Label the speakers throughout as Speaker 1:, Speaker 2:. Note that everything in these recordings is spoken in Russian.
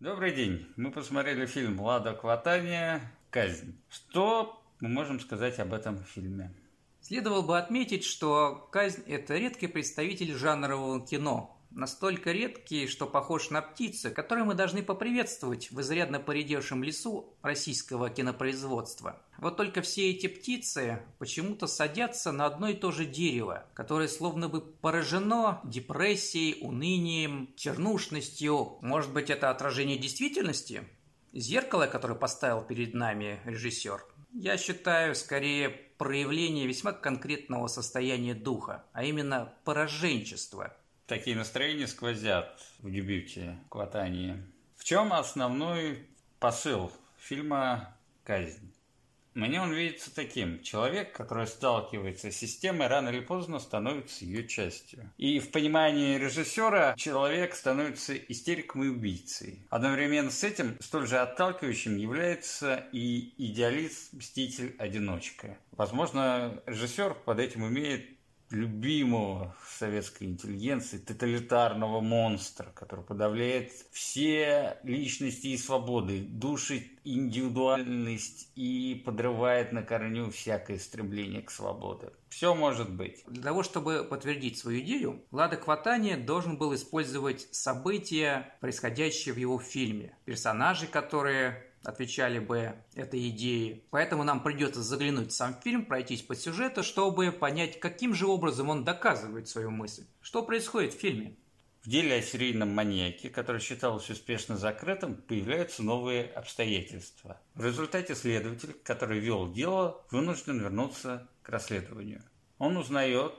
Speaker 1: Добрый день. Мы посмотрели фильм «Лада Кватания. Казнь». Что мы можем сказать об этом фильме?
Speaker 2: Следовало бы отметить, что «Казнь» – это редкий представитель жанрового кино, настолько редкий, что похож на птицы, которые мы должны поприветствовать в изрядно поредевшем лесу российского кинопроизводства. Вот только все эти птицы почему-то садятся на одно и то же дерево, которое словно бы поражено депрессией, унынием, чернушностью. Может быть, это отражение действительности? Зеркало, которое поставил перед нами режиссер, я считаю, скорее проявление весьма конкретного состояния духа, а именно пораженчества –
Speaker 1: Такие настроения сквозят в дебюте Кватании. В чем основной посыл фильма «Казнь»? Мне он видится таким. Человек, который сталкивается с системой, рано или поздно становится ее частью. И в понимании режиссера человек становится истериком и убийцей. Одновременно с этим столь же отталкивающим является и идеалист, мститель, одиночка. Возможно, режиссер под этим умеет любимого советской интеллигенции, тоталитарного монстра, который подавляет все личности и свободы, душит индивидуальность и подрывает на корню всякое стремление к свободе. Все может быть.
Speaker 2: Для того, чтобы подтвердить свою идею, Лада Кватани должен был использовать события, происходящие в его фильме. Персонажи, которые отвечали бы этой идее. Поэтому нам придется заглянуть в сам фильм, пройтись по сюжету, чтобы понять, каким же образом он доказывает свою мысль. Что происходит в фильме?
Speaker 1: В деле о серийном маньяке, который считался успешно закрытым, появляются новые обстоятельства. В результате следователь, который вел дело, вынужден вернуться к расследованию. Он узнает,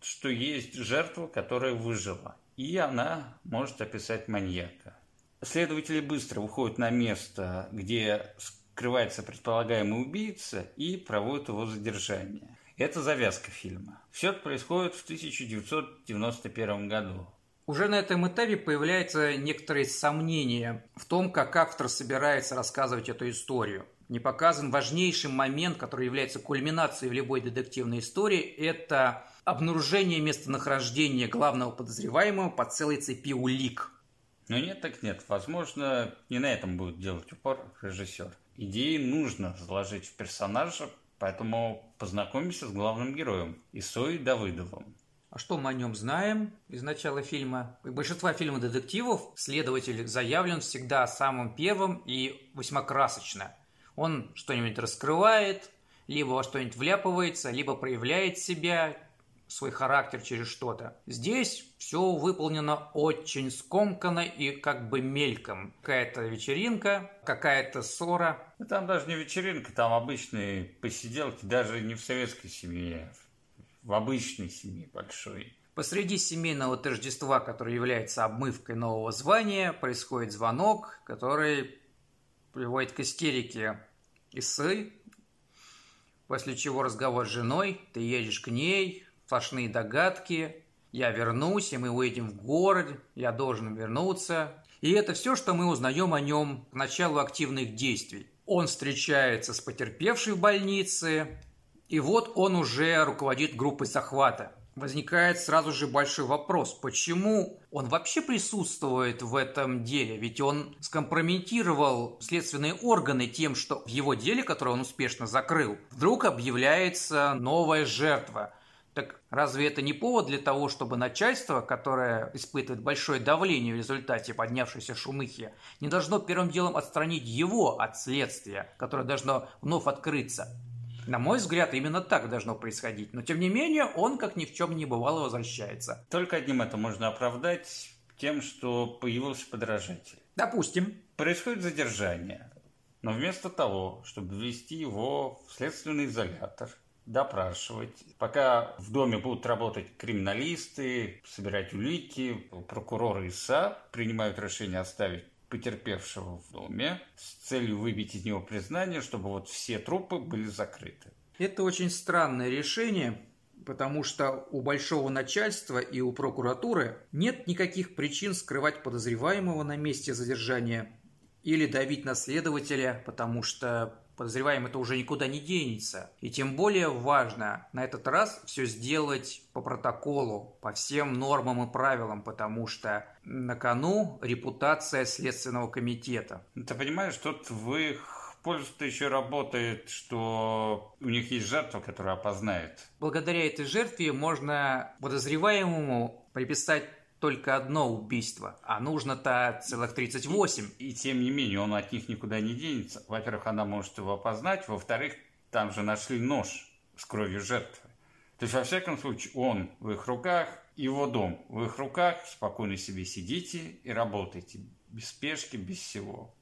Speaker 1: что есть жертва, которая выжила, и она может описать маньяка. Следователи быстро выходят на место, где скрывается предполагаемый убийца и проводят его задержание. Это завязка фильма. Все это происходит в 1991 году.
Speaker 2: Уже на этом этапе появляются некоторые сомнения в том, как автор собирается рассказывать эту историю. Не показан важнейший момент, который является кульминацией в любой детективной истории, это обнаружение местонахождения главного подозреваемого по целой цепи улик –
Speaker 1: но нет, так нет. Возможно, не на этом будет делать упор режиссер. Идеи нужно заложить в персонажа, поэтому познакомимся с главным героем Исой Давыдовым.
Speaker 2: А что мы о нем знаем из начала фильма? У большинства фильмов детективов следователь заявлен всегда самым первым и весьма красочно. Он что-нибудь раскрывает, либо во что-нибудь вляпывается, либо проявляет себя, свой характер через что-то. Здесь все выполнено очень скомканно и как бы мельком. Какая-то вечеринка, какая-то ссора.
Speaker 1: там даже не вечеринка, там обычные посиделки, даже не в советской семье, в обычной семье большой.
Speaker 2: Посреди семейного тождества, которое является обмывкой нового звания, происходит звонок, который приводит к истерике Исы, после чего разговор с женой, ты едешь к ней, сплошные догадки. Я вернусь, и мы уедем в город, я должен вернуться. И это все, что мы узнаем о нем к началу активных действий. Он встречается с потерпевшей в больнице, и вот он уже руководит группой захвата. Возникает сразу же большой вопрос, почему он вообще присутствует в этом деле? Ведь он скомпрометировал следственные органы тем, что в его деле, которое он успешно закрыл, вдруг объявляется новая жертва – так разве это не повод для того, чтобы начальство, которое испытывает большое давление в результате поднявшейся шумыхи, не должно первым делом отстранить его от следствия, которое должно вновь открыться? На мой взгляд, именно так должно происходить. Но, тем не менее, он, как ни в чем не бывало, возвращается.
Speaker 1: Только одним это можно оправдать тем, что появился подражатель.
Speaker 2: Допустим.
Speaker 1: Происходит задержание. Но вместо того, чтобы ввести его в следственный изолятор, допрашивать. Пока в доме будут работать криминалисты, собирать улики, прокуроры ИСА принимают решение оставить потерпевшего в доме с целью выбить из него признание, чтобы вот все трупы были закрыты.
Speaker 2: Это очень странное решение, потому что у большого начальства и у прокуратуры нет никаких причин скрывать подозреваемого на месте задержания или давить на следователя, потому что подозреваемый-то уже никуда не денется. И тем более важно на этот раз все сделать по протоколу, по всем нормам и правилам, потому что на кону репутация Следственного комитета.
Speaker 1: Ты понимаешь, тут в их пользу-то еще работает, что у них есть жертва, которая опознает.
Speaker 2: Благодаря этой жертве можно подозреваемому приписать только одно убийство, а нужно-то целых 38.
Speaker 1: И, и тем не менее, он от них никуда не денется. Во-первых, она может его опознать, во-вторых, там же нашли нож с кровью жертвы. То есть, во всяком случае, он в их руках, его дом в их руках, спокойно себе сидите и работайте, без спешки, без всего.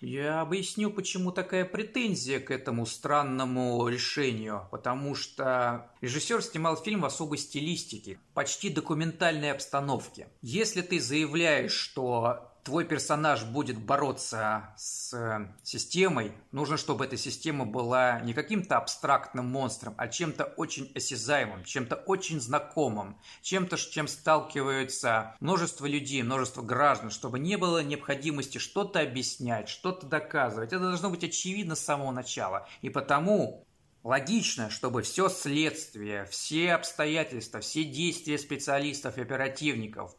Speaker 2: Я объясню, почему такая претензия к этому странному решению. Потому что режиссер снимал фильм в особой стилистике, почти документальной обстановке. Если ты заявляешь, что твой персонаж будет бороться с э, системой, нужно, чтобы эта система была не каким-то абстрактным монстром, а чем-то очень осязаемым, чем-то очень знакомым, чем-то, с чем сталкиваются множество людей, множество граждан, чтобы не было необходимости что-то объяснять, что-то доказывать. Это должно быть очевидно с самого начала. И потому Логично, чтобы все следствие, все обстоятельства, все действия специалистов и оперативников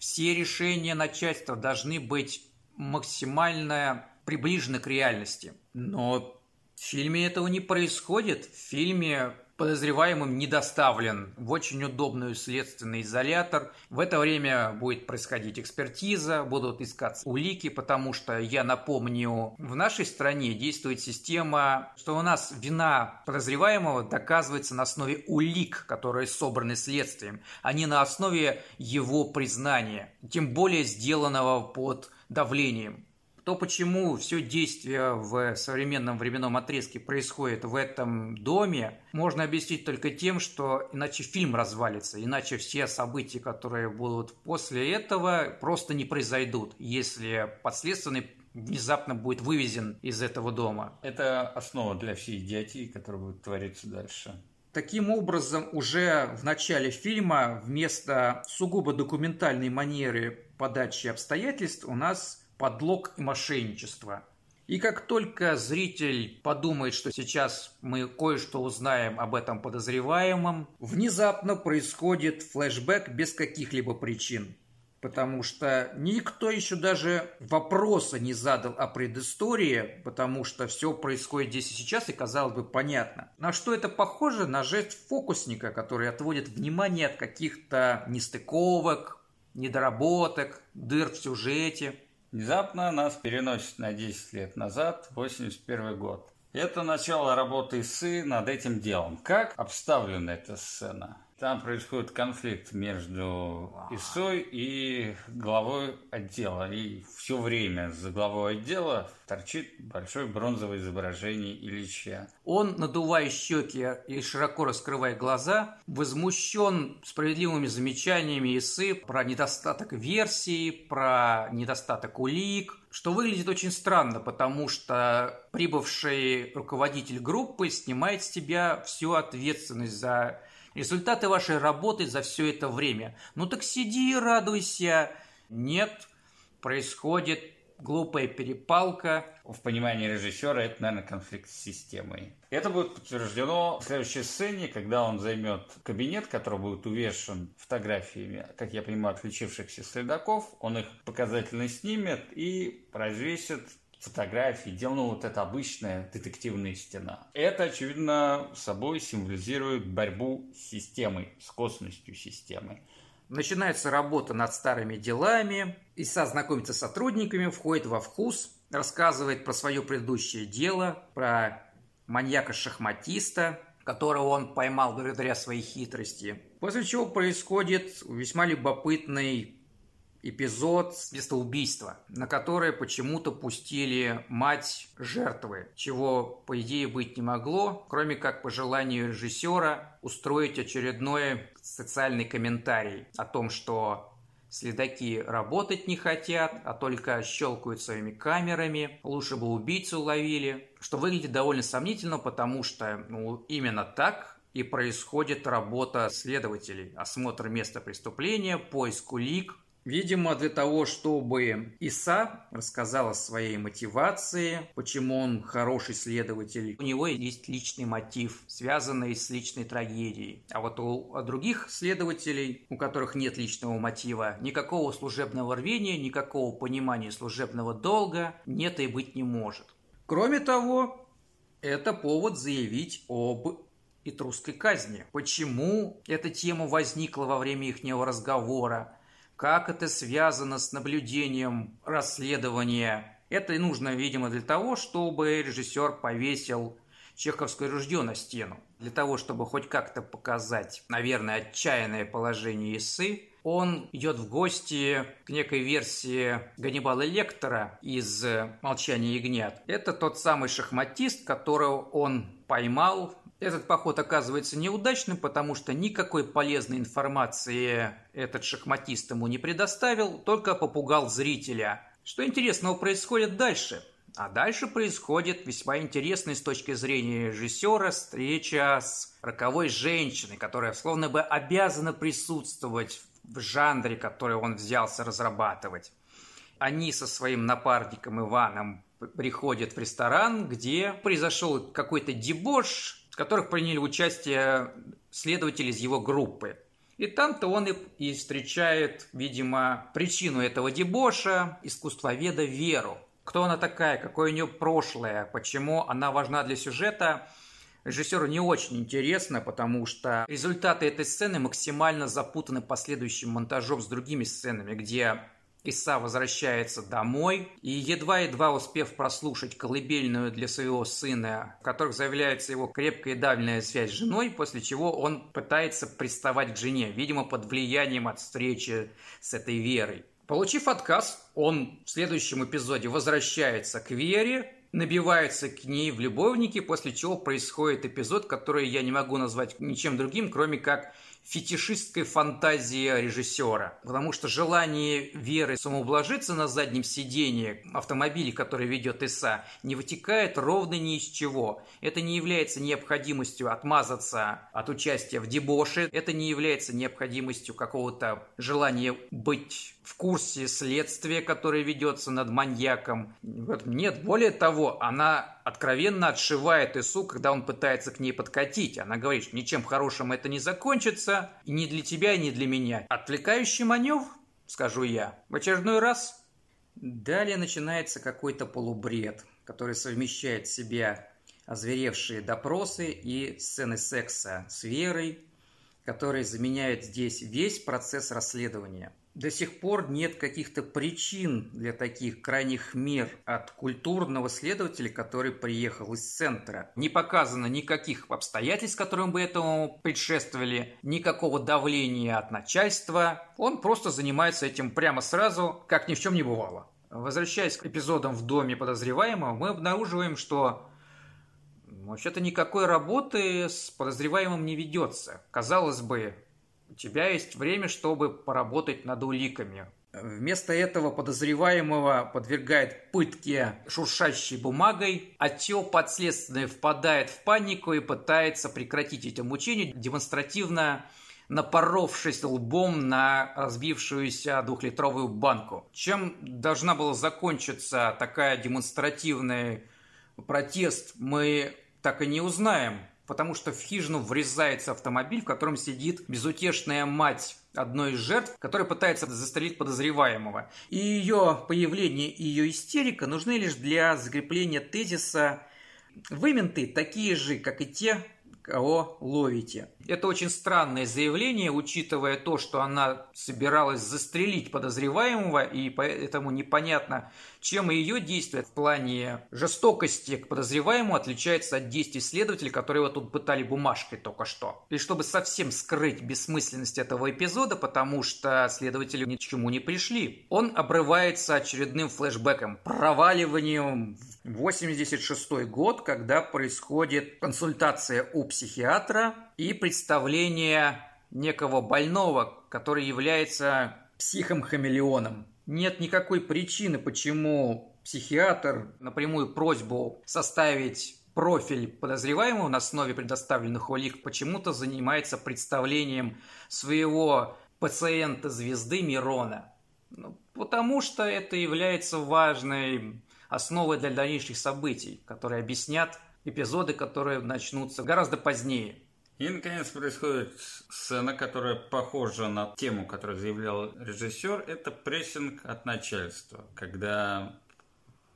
Speaker 2: все решения начальства должны быть максимально приближены к реальности. Но в фильме этого не происходит. В фильме подозреваемым не доставлен в очень удобный следственный изолятор. В это время будет происходить экспертиза, будут искаться улики, потому что, я напомню, в нашей стране действует система, что у нас вина подозреваемого доказывается на основе улик, которые собраны следствием, а не на основе его признания, тем более сделанного под давлением. То, почему все действие в современном временном отрезке происходит в этом доме, можно объяснить только тем, что иначе фильм развалится, иначе все события, которые будут после этого, просто не произойдут, если подследственный внезапно будет вывезен из этого дома.
Speaker 1: Это основа для всей идиотии, которая будет твориться дальше.
Speaker 2: Таким образом, уже в начале фильма вместо сугубо документальной манеры подачи обстоятельств у нас подлог и мошенничество. И как только зритель подумает, что сейчас мы кое-что узнаем об этом подозреваемом, внезапно происходит флешбэк без каких-либо причин. Потому что никто еще даже вопроса не задал о предыстории, потому что все происходит здесь и сейчас, и казалось бы понятно. На что это похоже? На жест фокусника, который отводит внимание от каких-то нестыковок, недоработок, дыр в сюжете –
Speaker 1: Внезапно нас переносит на 10 лет назад, 81 год. Это начало работы ИСы над этим делом. Как обставлена эта сцена? Там происходит конфликт между ИСой и главой отдела. И все время за главой отдела торчит большое бронзовое изображение Ильича.
Speaker 2: Он, надувая щеки и широко раскрывая глаза, возмущен справедливыми замечаниями ИСы про недостаток версий, про недостаток улик, что выглядит очень странно, потому что прибывший руководитель группы снимает с тебя всю ответственность за результаты вашей работы за все это время. Ну так сиди и радуйся. Нет, происходит глупая перепалка.
Speaker 1: В понимании режиссера это, наверное, конфликт с системой. Это будет подтверждено в следующей сцене, когда он займет кабинет, который будет увешан фотографиями, как я понимаю, отличившихся следаков. Он их показательно снимет и развесит фотографии, делал ну, вот эта обычная детективная стена. Это, очевидно, собой символизирует борьбу с системой, с косностью системы.
Speaker 2: Начинается работа над старыми делами, Иса знакомится с сотрудниками, входит во вкус, рассказывает про свое предыдущее дело, про маньяка-шахматиста, которого он поймал благодаря своей хитрости. После чего происходит весьма любопытный эпизод с места убийства, на которое почему-то пустили мать жертвы, чего, по идее, быть не могло, кроме как по желанию режиссера устроить очередной социальный комментарий о том, что Следаки работать не хотят, а только щелкают своими камерами. Лучше бы убийцу ловили. Что выглядит довольно сомнительно, потому что ну, именно так и происходит работа следователей. Осмотр места преступления, поиск улик, Видимо, для того, чтобы Иса рассказал о своей мотивации, почему он хороший следователь. У него есть личный мотив, связанный с личной трагедией. А вот у других следователей, у которых нет личного мотива, никакого служебного рвения, никакого понимания служебного долга нет и быть не может. Кроме того, это повод заявить об этрусской казни. Почему эта тема возникла во время их разговора? Как это связано с наблюдением расследования? Это нужно, видимо, для того, чтобы режиссер повесил чеховское ружье на стену. Для того, чтобы хоть как-то показать, наверное, отчаянное положение Исы, он идет в гости к некой версии Ганнибала Лектора из «Молчания ягнят». Это тот самый шахматист, которого он поймал этот поход оказывается неудачным, потому что никакой полезной информации этот шахматист ему не предоставил, только попугал зрителя. Что интересного происходит дальше? А дальше происходит весьма интересная с точки зрения режиссера встреча с роковой женщиной, которая словно бы обязана присутствовать в жанре, который он взялся разрабатывать. Они со своим напарником Иваном приходят в ресторан, где произошел какой-то дебош, которых приняли участие следователи из его группы. И там-то он и, и встречает, видимо, причину этого дебоша, искусствоведа Веру. Кто она такая, какое у нее прошлое, почему она важна для сюжета, режиссеру не очень интересно, потому что результаты этой сцены максимально запутаны последующим монтажом с другими сценами, где Иса возвращается домой и, едва-едва успев прослушать колыбельную для своего сына, в которых заявляется его крепкая и давняя связь с женой, после чего он пытается приставать к жене, видимо, под влиянием от встречи с этой Верой. Получив отказ, он в следующем эпизоде возвращается к Вере, набивается к ней в любовнике, после чего происходит эпизод, который я не могу назвать ничем другим, кроме как фетишистской фантазии режиссера. Потому что желание Веры самоублажиться на заднем сидении автомобиля, который ведет Иса, не вытекает ровно ни из чего. Это не является необходимостью отмазаться от участия в дебоше, это не является необходимостью какого-то желания быть в курсе следствия, которое ведется над маньяком. Нет, более того, она откровенно отшивает Ису, когда он пытается к ней подкатить. Она говорит, ничем хорошим это не закончится, и ни для тебя, и ни для меня. Отвлекающий маневр, скажу я. В очередной раз Далее начинается какой-то полубред, который совмещает в себя озверевшие допросы и сцены секса с Верой, которые заменяют здесь весь процесс расследования до сих пор нет каких-то причин для таких крайних мер от культурного следователя, который приехал из центра. Не показано никаких обстоятельств, которым бы этому предшествовали, никакого давления от начальства. Он просто занимается этим прямо сразу, как ни в чем не бывало. Возвращаясь к эпизодам в доме подозреваемого, мы обнаруживаем, что вообще-то никакой работы с подозреваемым не ведется. Казалось бы, у тебя есть время, чтобы поработать над уликами. Вместо этого подозреваемого подвергает пытке шуршащей бумагой, отдел подследственный впадает в панику и пытается прекратить эти мучения, демонстративно напоровшись лбом на разбившуюся двухлитровую банку. Чем должна была закончиться такая демонстративный протест, мы так и не узнаем потому что в хижину врезается автомобиль, в котором сидит безутешная мать одной из жертв, которая пытается застрелить подозреваемого. И ее появление и ее истерика нужны лишь для закрепления тезиса «Вы, менты, такие же, как и те, кого ловите. Это очень странное заявление, учитывая то, что она собиралась застрелить подозреваемого, и поэтому непонятно, чем ее действия в плане жестокости к подозреваемому отличается от действий следователей, которые его тут пытали бумажкой только что. И чтобы совсем скрыть бессмысленность этого эпизода, потому что следователи ни к чему не пришли, он обрывается очередным флешбеком, проваливанием в 86 год, когда происходит консультация у психиатра и представление некого больного, который является психом-хамелеоном. Нет никакой причины, почему психиатр напрямую просьбу составить профиль подозреваемого на основе предоставленных улик почему-то занимается представлением своего пациента-звезды Мирона. Ну, потому что это является важной основой для дальнейших событий, которые объяснят эпизоды, которые начнутся гораздо позднее.
Speaker 1: И, наконец, происходит сцена, которая похожа на тему, которую заявлял режиссер. Это прессинг от начальства, когда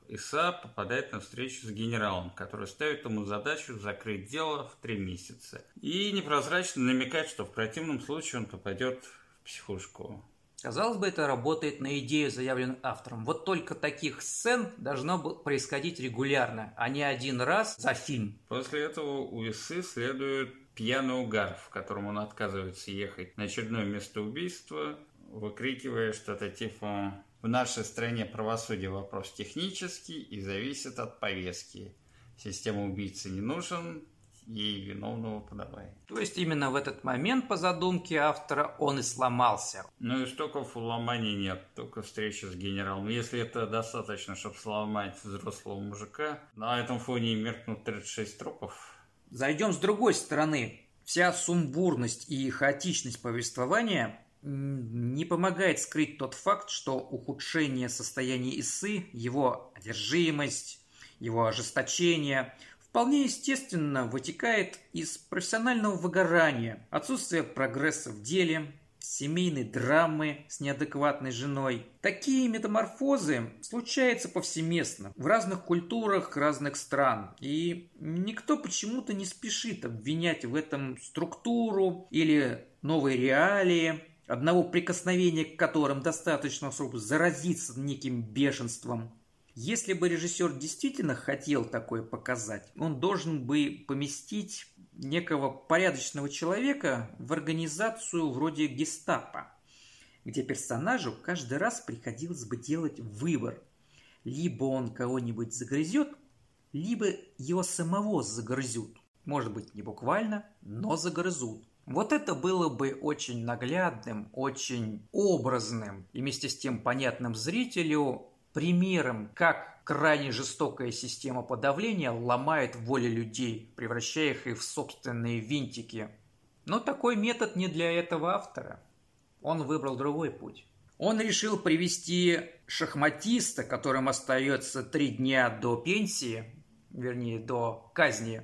Speaker 1: Иса попадает на встречу с генералом, который ставит ему задачу закрыть дело в три месяца. И непрозрачно намекает, что в противном случае он попадет в психушку.
Speaker 2: Казалось бы, это работает на идею, заявленную автором. Вот только таких сцен должно происходить регулярно, а не один раз за фильм.
Speaker 1: После этого у Исы следует пьяный угар, в котором он отказывается ехать на очередное место убийства, выкрикивая что-то типа «В нашей стране правосудие вопрос технический и зависит от повестки. Система убийцы не нужен, ей виновного подавай».
Speaker 2: То есть именно в этот момент, по задумке автора, он и сломался.
Speaker 1: Ну, истоков ломаний нет, только встреча с генералом. Если это достаточно, чтобы сломать взрослого мужика, на этом фоне меркнут 36 трупов.
Speaker 2: Зайдем с другой стороны. Вся сумбурность и хаотичность повествования не помогает скрыть тот факт, что ухудшение состояния Исы, его одержимость, его ожесточение вполне естественно вытекает из профессионального выгорания, отсутствия прогресса в деле, семейной драмы с неадекватной женой. Такие метаморфозы случаются повсеместно в разных культурах разных стран. И никто почему-то не спешит обвинять в этом структуру или новые реалии, одного прикосновения к которым достаточно, чтобы заразиться неким бешенством. Если бы режиссер действительно хотел такое показать, он должен бы поместить некого порядочного человека в организацию вроде гестапо, где персонажу каждый раз приходилось бы делать выбор. Либо он кого-нибудь загрызет, либо его самого загрызут. Может быть, не буквально, но загрызут. Вот это было бы очень наглядным, очень образным и вместе с тем понятным зрителю примером, как крайне жестокая система подавления ломает воли людей, превращая их в собственные винтики. Но такой метод не для этого автора. Он выбрал другой путь. Он решил привести шахматиста, которым остается три дня до пенсии, вернее, до казни,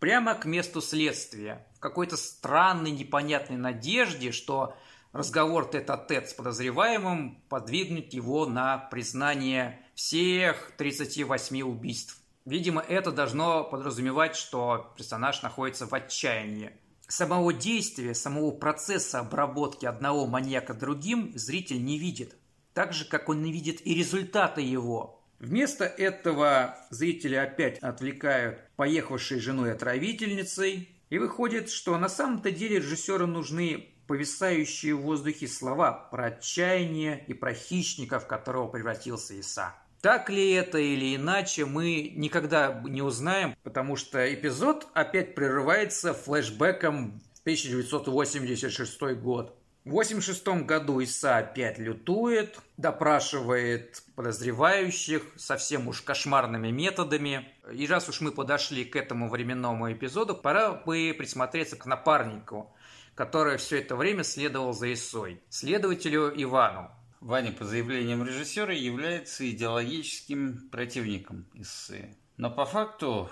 Speaker 2: прямо к месту следствия, в какой-то странной непонятной надежде, что разговор тет-а-тет с подозреваемым подвигнет его на признание всех 38 убийств. Видимо, это должно подразумевать, что персонаж находится в отчаянии. Самого действия, самого процесса обработки одного маньяка другим зритель не видит. Так же, как он не видит и результаты его. Вместо этого зрители опять отвлекают поехавшей женой отравительницей. И выходит, что на самом-то деле режиссеру нужны повисающие в воздухе слова про отчаяние и про хищника, в которого превратился Иса. Так ли это или иначе, мы никогда не узнаем, потому что эпизод опять прерывается флешбеком в 1986 год. В 86 году Иса опять лютует, допрашивает подозревающих совсем уж кошмарными методами. И раз уж мы подошли к этому временному эпизоду, пора бы присмотреться к напарнику, который все это время следовал за Исой, следователю Ивану.
Speaker 1: Ваня, по заявлениям режиссера, является идеологическим противником Иссы. Но по факту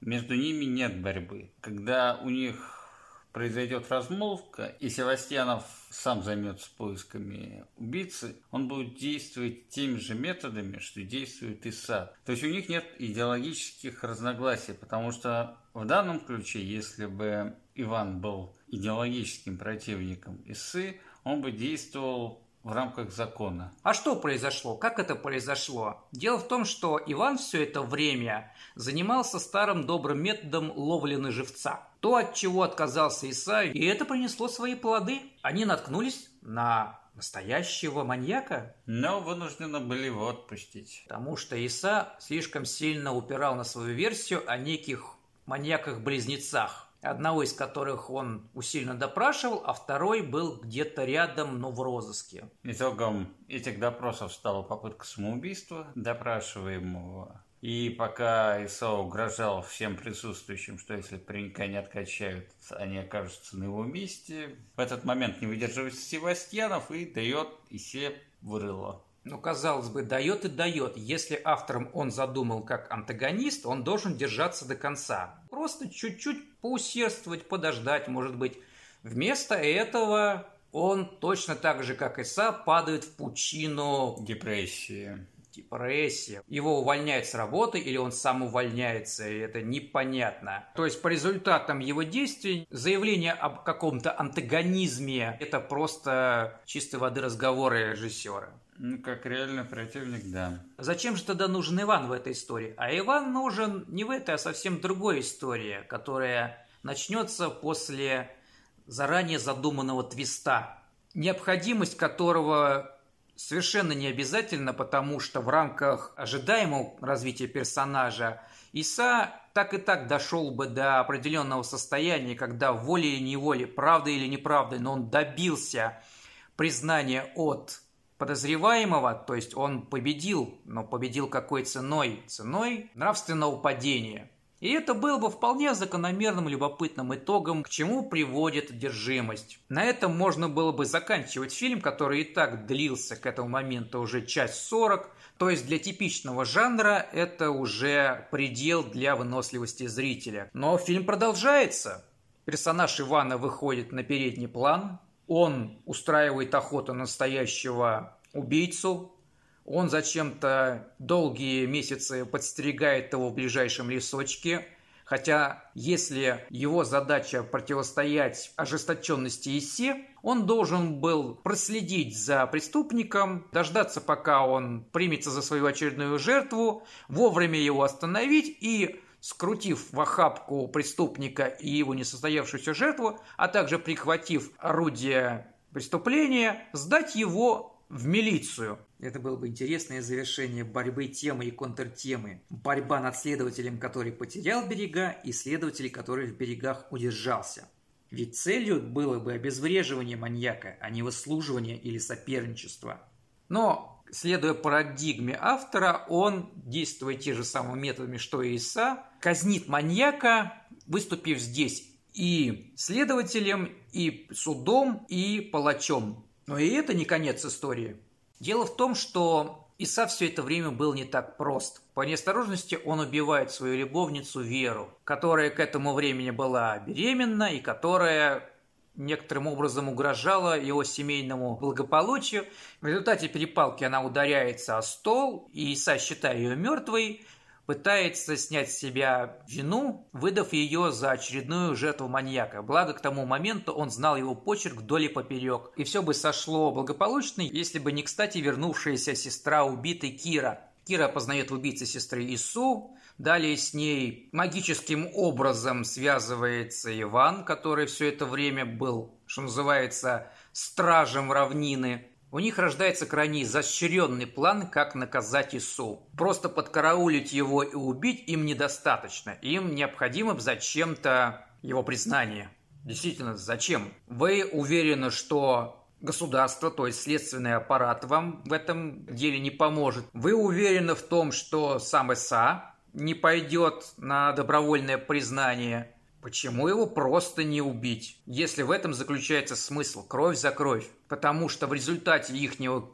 Speaker 1: между ними нет борьбы. Когда у них произойдет размолвка, и Севастьянов сам займется поисками убийцы, он будет действовать теми же методами, что действует Иса. То есть у них нет идеологических разногласий, потому что в данном ключе, если бы Иван был идеологическим противником Исы, он бы действовал в рамках закона.
Speaker 2: А что произошло? Как это произошло? Дело в том, что Иван все это время занимался старым добрым методом ловли на живца. То, от чего отказался Исаи, и это принесло свои плоды. Они наткнулись на настоящего маньяка.
Speaker 1: Но вынуждены были его отпустить.
Speaker 2: Потому что Иса слишком сильно упирал на свою версию о неких маньяках-близнецах одного из которых он усиленно допрашивал, а второй был где-то рядом, но в розыске.
Speaker 1: Итогом этих допросов стала попытка самоубийства допрашиваемого. И пока Исао угрожал всем присутствующим, что если паренька не откачают, они окажутся на его месте, в этот момент не выдерживается Севастьянов и дает Исе вырыло.
Speaker 2: Ну, казалось бы, дает и дает. Если автором он задумал как антагонист, он должен держаться до конца. Просто чуть-чуть поусердствовать, подождать, может быть. Вместо этого он точно так же, как Иса, падает в пучину
Speaker 1: депрессии.
Speaker 2: Депрессия. Его увольняют с работы или он сам увольняется, и это непонятно. То есть по результатам его действий заявление об каком-то антагонизме – это просто чистой воды разговоры режиссера.
Speaker 1: Ну, как реальный противник, да.
Speaker 2: Зачем же тогда нужен Иван в этой истории? А Иван нужен не в этой, а совсем другой истории, которая начнется после заранее задуманного твиста, необходимость которого совершенно не обязательно, потому что в рамках ожидаемого развития персонажа Иса так и так дошел бы до определенного состояния, когда волей или неволей, правдой или неправдой, но он добился признания от подозреваемого, то есть он победил, но победил какой ценой? Ценой нравственного падения – и это было бы вполне закономерным любопытным итогом, к чему приводит одержимость. На этом можно было бы заканчивать фильм, который и так длился к этому моменту уже часть 40, то есть для типичного жанра это уже предел для выносливости зрителя. Но фильм продолжается. Персонаж Ивана выходит на передний план, он устраивает охоту настоящего убийцу, он зачем-то долгие месяцы подстерегает его в ближайшем лесочке, Хотя, если его задача противостоять ожесточенности Иси, он должен был проследить за преступником, дождаться, пока он примется за свою очередную жертву, вовремя его остановить и, скрутив в охапку преступника и его несостоявшуюся жертву, а также прихватив орудие преступления, сдать его в милицию. Это было бы интересное завершение борьбы темы и контртемы. Борьба над следователем, который потерял берега, и следователь, который в берегах удержался. Ведь целью было бы обезвреживание маньяка, а не выслуживание или соперничество. Но, следуя парадигме автора, он, действуя те же самыми методами, что и Иса, казнит маньяка, выступив здесь и следователем, и судом, и палачом. Но и это не конец истории. Дело в том, что Иса все это время был не так прост. По неосторожности он убивает свою любовницу Веру, которая к этому времени была беременна и которая некоторым образом угрожала его семейному благополучию. В результате перепалки она ударяется о стол, и Иса, считая ее мертвой, пытается снять с себя вину, выдав ее за очередную жертву маньяка. Благо, к тому моменту он знал его почерк вдоль и поперек. И все бы сошло благополучно, если бы не кстати вернувшаяся сестра убитой Кира. Кира познает в убийце сестры Ису, Далее с ней магическим образом связывается Иван, который все это время был, что называется, стражем равнины. У них рождается крайне изощренный план, как наказать Ису. Просто подкараулить его и убить им недостаточно. Им необходимо зачем-то его признание. Действительно, зачем? Вы уверены, что государство, то есть следственный аппарат вам в этом деле не поможет. Вы уверены в том, что сам ИСА не пойдет на добровольное признание Почему его просто не убить, если в этом заключается смысл кровь за кровь? Потому что в результате ихнего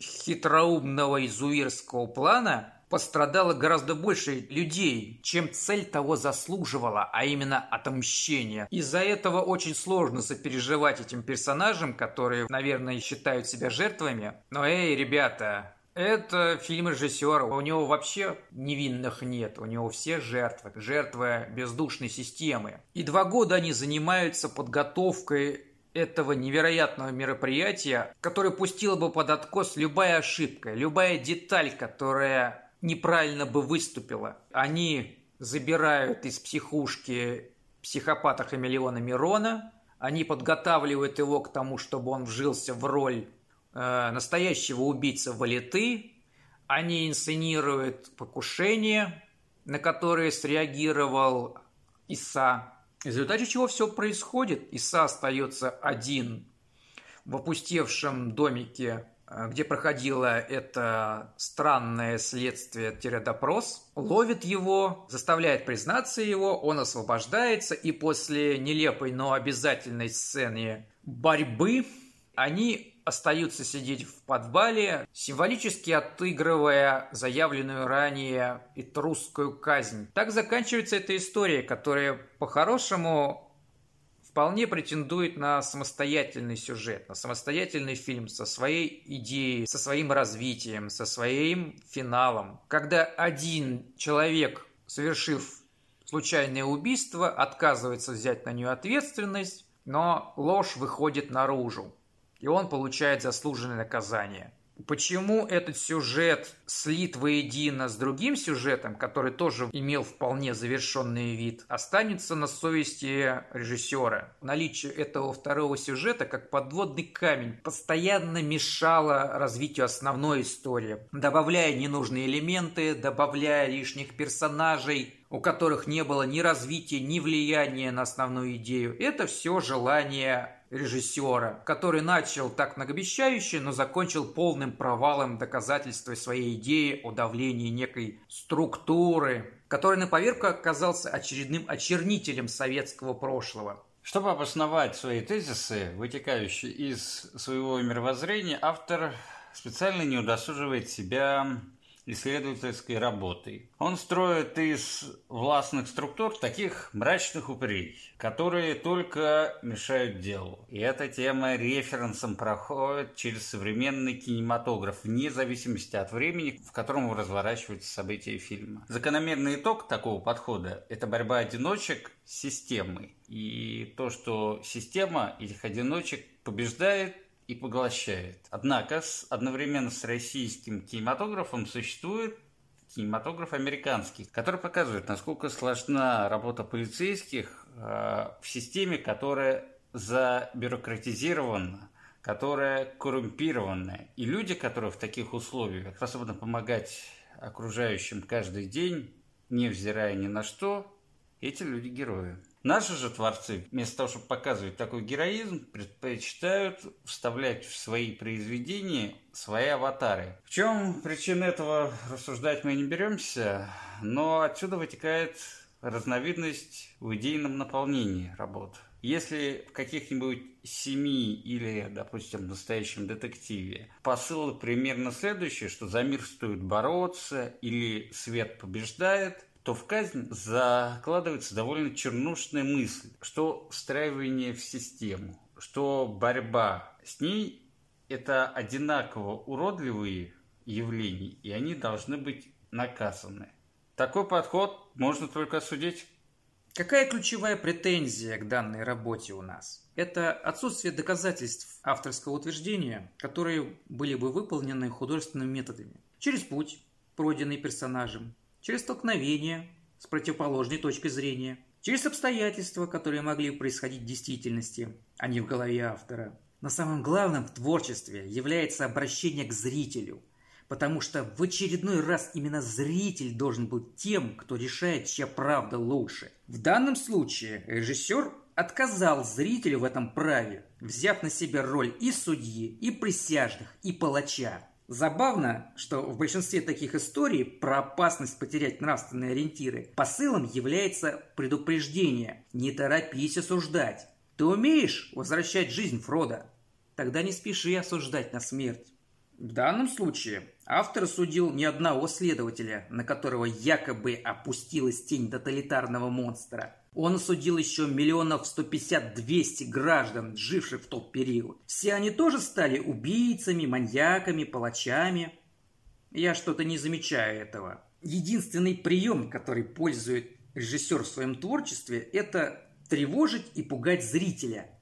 Speaker 2: хитроумного изуирского плана пострадало гораздо больше людей, чем цель того заслуживала, а именно отомщение. Из-за этого очень сложно сопереживать этим персонажам, которые, наверное, считают себя жертвами. Но эй, ребята, это фильм режиссера. У него вообще невинных нет. У него все жертвы. Жертвы бездушной системы. И два года они занимаются подготовкой этого невероятного мероприятия, которое пустило бы под откос любая ошибка, любая деталь, которая неправильно бы выступила. Они забирают из психушки психопата Хамелеона Мирона, они подготавливают его к тому, чтобы он вжился в роль Э, настоящего убийцы Валиты. Они инсценируют покушение, на которое среагировал Иса. В результате чего все происходит. Иса остается один в опустевшем домике, э, где проходило это странное следствие-допрос, ловит его, заставляет признаться его, он освобождается, и после нелепой, но обязательной сцены борьбы они остаются сидеть в подвале, символически отыгрывая заявленную ранее этрусскую казнь. Так заканчивается эта история, которая по-хорошему вполне претендует на самостоятельный сюжет, на самостоятельный фильм со своей идеей, со своим развитием, со своим финалом. Когда один человек, совершив случайное убийство, отказывается взять на нее ответственность, но ложь выходит наружу, и он получает заслуженное наказание. Почему этот сюжет слит воедино с другим сюжетом, который тоже имел вполне завершенный вид, останется на совести режиссера. Наличие этого второго сюжета, как подводный камень, постоянно мешало развитию основной истории, добавляя ненужные элементы, добавляя лишних персонажей, у которых не было ни развития, ни влияния на основную идею. Это все желание режиссера, который начал так многообещающе, но закончил полным провалом доказательства своей идеи о давлении некой структуры, который на поверку оказался очередным очернителем советского прошлого.
Speaker 1: Чтобы обосновать свои тезисы, вытекающие из своего мировоззрения, автор специально не удосуживает себя исследовательской работой. Он строит из властных структур таких мрачных упырей, которые только мешают делу. И эта тема референсом проходит через современный кинематограф, вне зависимости от времени, в котором разворачиваются события фильма. Закономерный итог такого подхода – это борьба одиночек с системой. И то, что система этих одиночек побеждает, и поглощает. Однако с, одновременно с российским кинематографом существует кинематограф американский, который показывает, насколько сложна работа полицейских э, в системе, которая забюрократизирована, которая коррумпирована. И люди, которые в таких условиях способны помогать окружающим каждый день, невзирая ни на что, эти люди герои. Наши же творцы, вместо того, чтобы показывать такой героизм, предпочитают вставлять в свои произведения свои аватары. В чем причина этого рассуждать мы не беремся, но отсюда вытекает разновидность в идейном наполнении работ. Если в каких-нибудь семи или, допустим, в настоящем детективе посыл примерно следующий, что за мир стоит бороться или свет побеждает, то в казнь закладывается довольно чернушная мысль, что встраивание в систему, что борьба с ней – это одинаково уродливые явления, и они должны быть наказаны. Такой подход можно только судить.
Speaker 2: Какая ключевая претензия к данной работе у нас? Это отсутствие доказательств авторского утверждения, которые были бы выполнены художественными методами. Через путь, пройденный персонажем, через столкновение с противоположной точкой зрения, через обстоятельства, которые могли происходить в действительности, а не в голове автора. Но самым главным в творчестве является обращение к зрителю, потому что в очередной раз именно зритель должен быть тем, кто решает, чья правда лучше. В данном случае режиссер отказал зрителю в этом праве, взяв на себя роль и судьи, и присяжных, и палача. Забавно, что в большинстве таких историй про опасность потерять нравственные ориентиры посылом является предупреждение «не торопись осуждать». Ты умеешь возвращать жизнь Фрода? Тогда не спеши осуждать на смерть. В данном случае автор судил не одного следователя, на которого якобы опустилась тень тоталитарного монстра, он осудил еще миллионов 150-200 граждан, живших в тот период. Все они тоже стали убийцами, маньяками, палачами. Я что-то не замечаю этого. Единственный прием, который пользует режиссер в своем творчестве, это тревожить и пугать зрителя –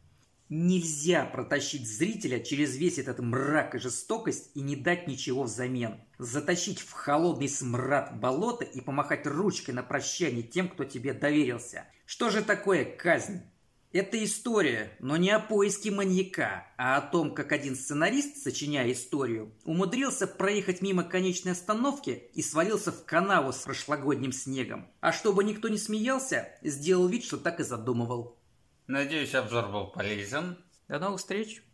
Speaker 2: Нельзя протащить зрителя через весь этот мрак и жестокость и не дать ничего взамен. Затащить в холодный смрад болота и помахать ручкой на прощание тем, кто тебе доверился. Что же такое казнь? Это история, но не о поиске маньяка, а о том, как один сценарист, сочиняя историю, умудрился проехать мимо конечной остановки и свалился в канаву с прошлогодним снегом. А чтобы никто не смеялся, сделал вид, что так и задумывал.
Speaker 1: Надеюсь, обзор был полезен.
Speaker 2: До новых встреч!